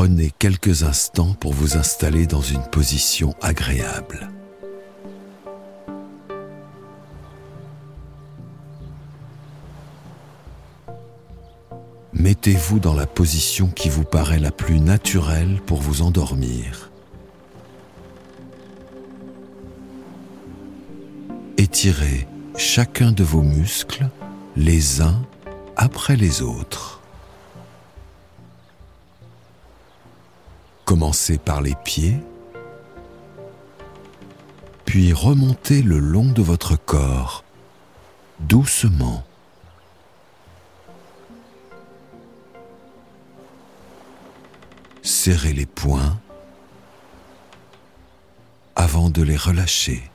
Prenez quelques instants pour vous installer dans une position agréable. Mettez-vous dans la position qui vous paraît la plus naturelle pour vous endormir. Étirez chacun de vos muscles les uns après les autres. Commencez par les pieds, puis remontez le long de votre corps, doucement. Serrez les poings avant de les relâcher.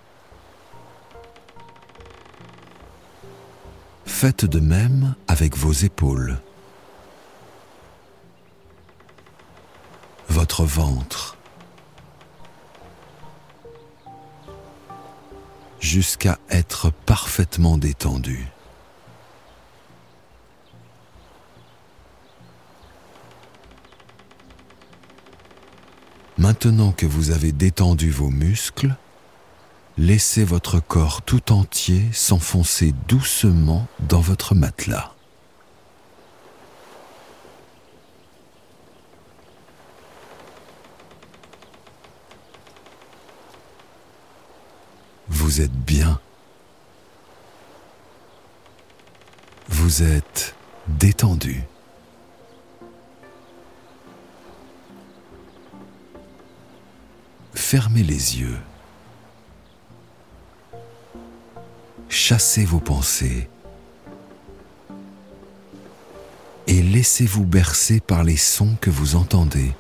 Faites de même avec vos épaules, votre ventre, jusqu'à être parfaitement détendu. Maintenant que vous avez détendu vos muscles, laissez votre corps tout entier s'enfoncer doucement dans votre matelas. Vous êtes bien. Vous êtes détendu. Fermez les yeux. Chassez vos pensées et laissez-vous bercer par les sons que vous entendez.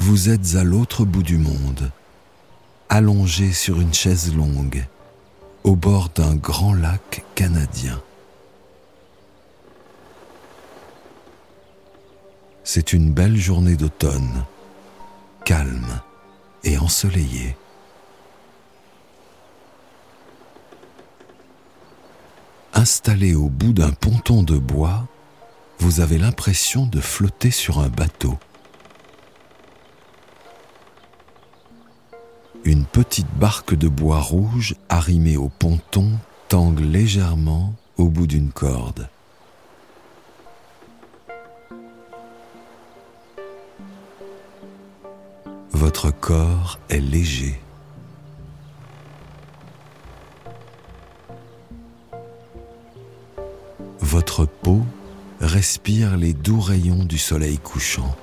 Vous êtes à l'autre bout du monde, allongé sur une chaise longue, au bord d'un grand lac canadien. C'est une belle journée d'automne, calme et ensoleillée. Installé au bout d'un ponton de bois, vous avez l'impression de flotter sur un bateau. Une petite barque de bois rouge arrimée au ponton tangue légèrement au bout d'une corde. Corps est léger. Votre peau respire les doux rayons du soleil couchant.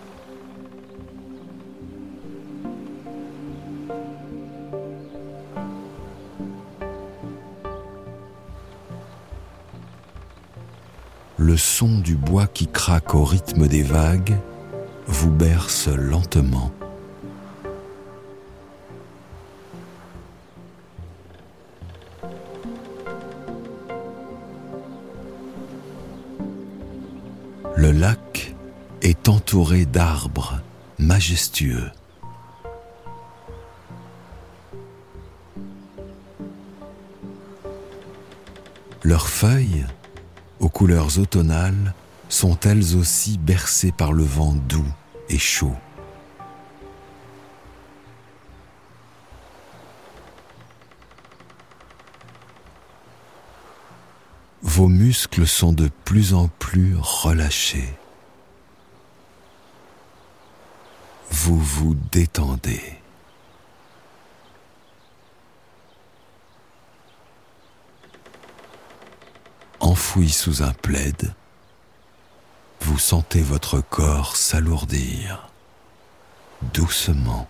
Le son du bois qui craque au rythme des vagues vous berce lentement. Le lac est entouré d'arbres majestueux. Leurs feuilles, aux couleurs automnales, sont elles aussi bercées par le vent doux et chaud. Vos muscles sont de plus en plus relâchés. Vous vous détendez. Enfoui sous un plaid, vous sentez votre corps s'alourdir doucement.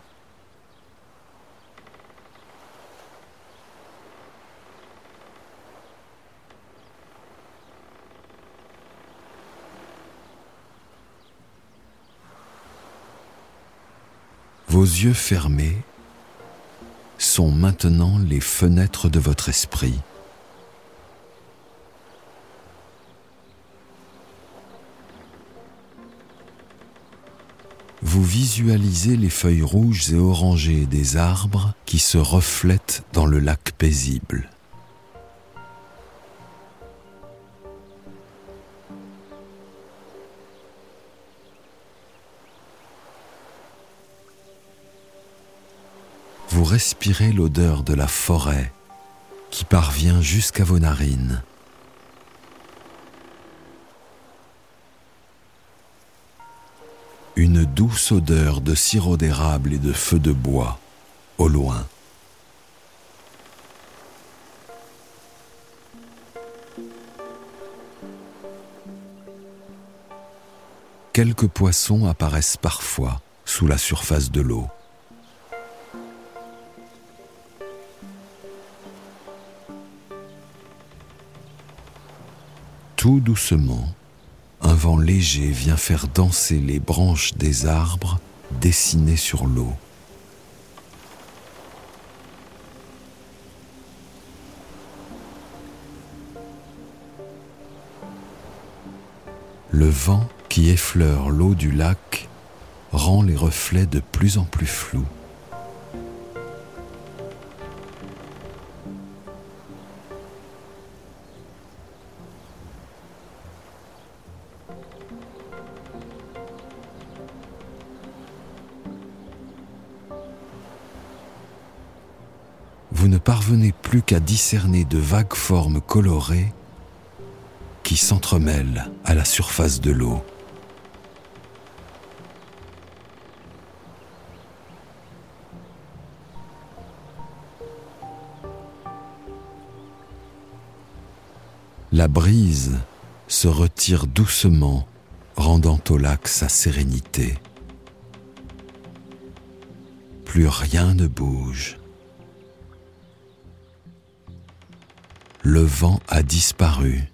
Vos yeux fermés sont maintenant les fenêtres de votre esprit. Vous visualisez les feuilles rouges et orangées des arbres qui se reflètent dans le lac paisible. Respirez l'odeur de la forêt qui parvient jusqu'à vos narines. une douce odeur de sirop d'érable et de feu de bois au loin. Quelques poissons apparaissent parfois sous la surface de l'eau. Tout doucement, un vent léger vient faire danser les branches des arbres dessinées sur l'eau. Le vent qui effleure l'eau du lac rend les reflets de plus en plus flous. Qu'à discerner de vagues formes colorées qui s'entremêlent à la surface de l'eau. La brise se retire doucement, rendant au lac sa sérénité. Plus rien ne bouge. Le vent a disparu.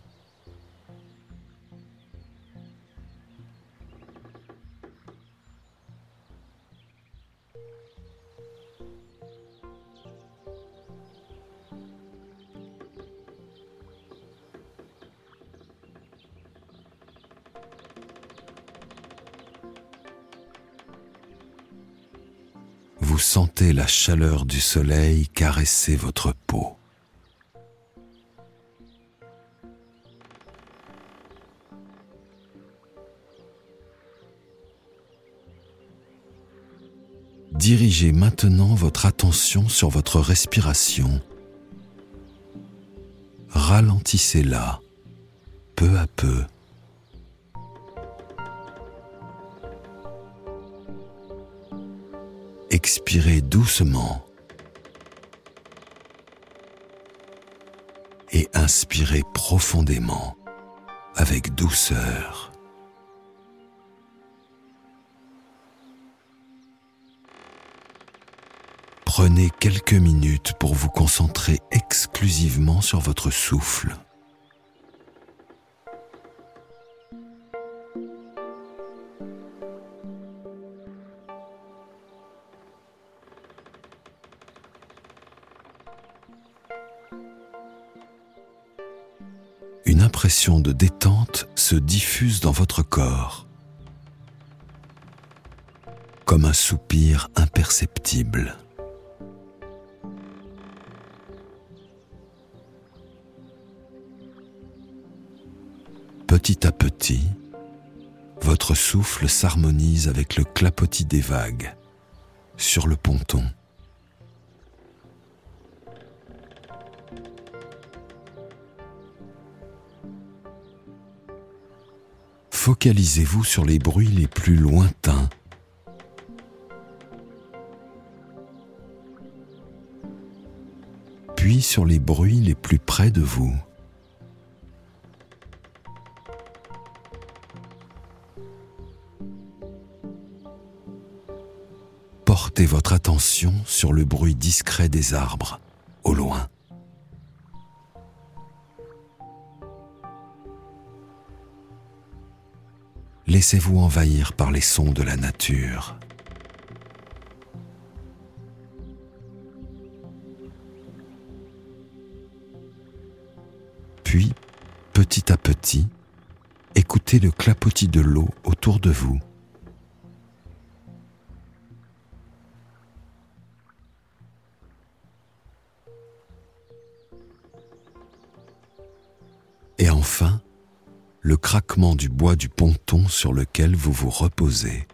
Vous sentez la chaleur du soleil caresser votre peau. Dirigez maintenant votre attention sur votre respiration. Ralentissez-la peu à peu. Expirez doucement et inspirez profondément avec douceur. Prenez quelques minutes pour vous concentrer exclusivement sur votre souffle. Une impression de détente se diffuse dans votre corps, comme un soupir imperceptible. Petit à petit, votre souffle s'harmonise avec le clapotis des vagues sur le ponton. Focalisez-vous sur les bruits les plus lointains puis sur les bruits les plus près de vous. Votre attention sur le bruit discret des arbres, au loin. Laissez-vous envahir par les sons de la nature. Puis, petit à petit, écoutez le clapotis de l'eau autour de vous Et enfin, le craquement du bois du ponton sur lequel vous vous reposez.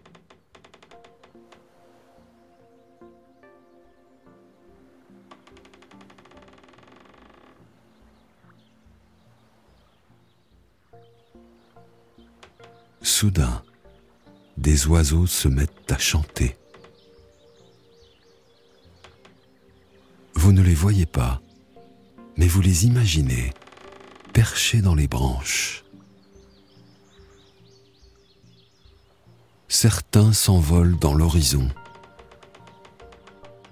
Soudain, des oiseaux se mettent à chanter. Vous ne les voyez pas, mais vous les imaginez perchés dans les branches. Certains s'envolent dans l'horizon,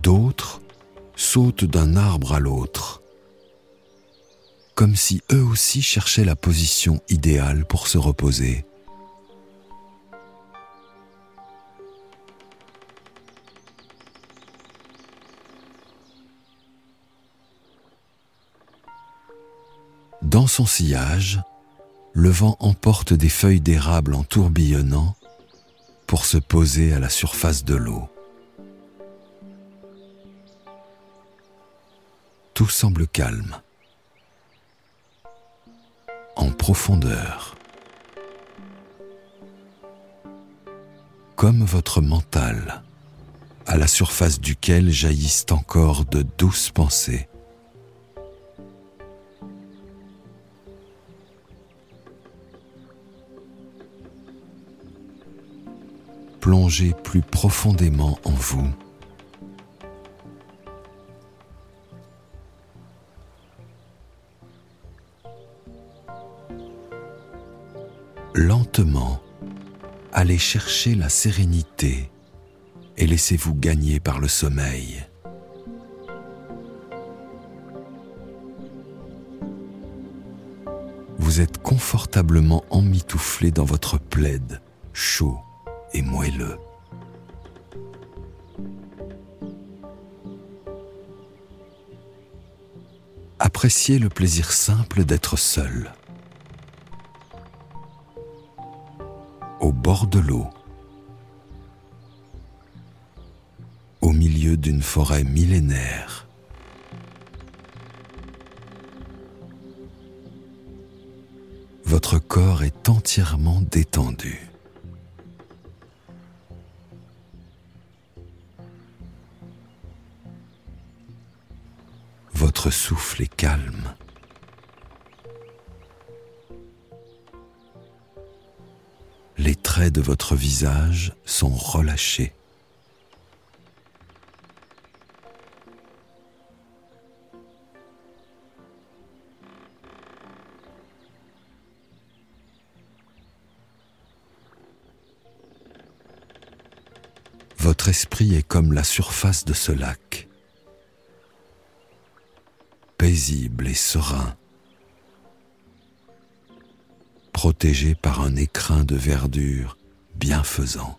d'autres sautent d'un arbre à l'autre, comme si eux aussi cherchaient la position idéale pour se reposer. Dans son sillage, le vent emporte des feuilles d'érable en tourbillonnant pour se poser à la surface de l'eau. Tout semble calme, en profondeur, comme votre mental, à la surface duquel jaillissent encore de douces pensées. Plongez plus profondément en vous. Lentement, allez chercher la sérénité et laissez-vous gagner par le sommeil. Vous êtes confortablement emmitouflé dans votre plaid chaud et moelleux. Appréciez le plaisir simple d'être seul. Au bord de l'eau, au milieu d'une forêt millénaire. Votre corps est entièrement détendu. Souffle est calme. Les traits de votre visage sont relâchés. Votre esprit est comme la surface de ce lac paisible et serein, protégé par un écrin de verdure bienfaisant.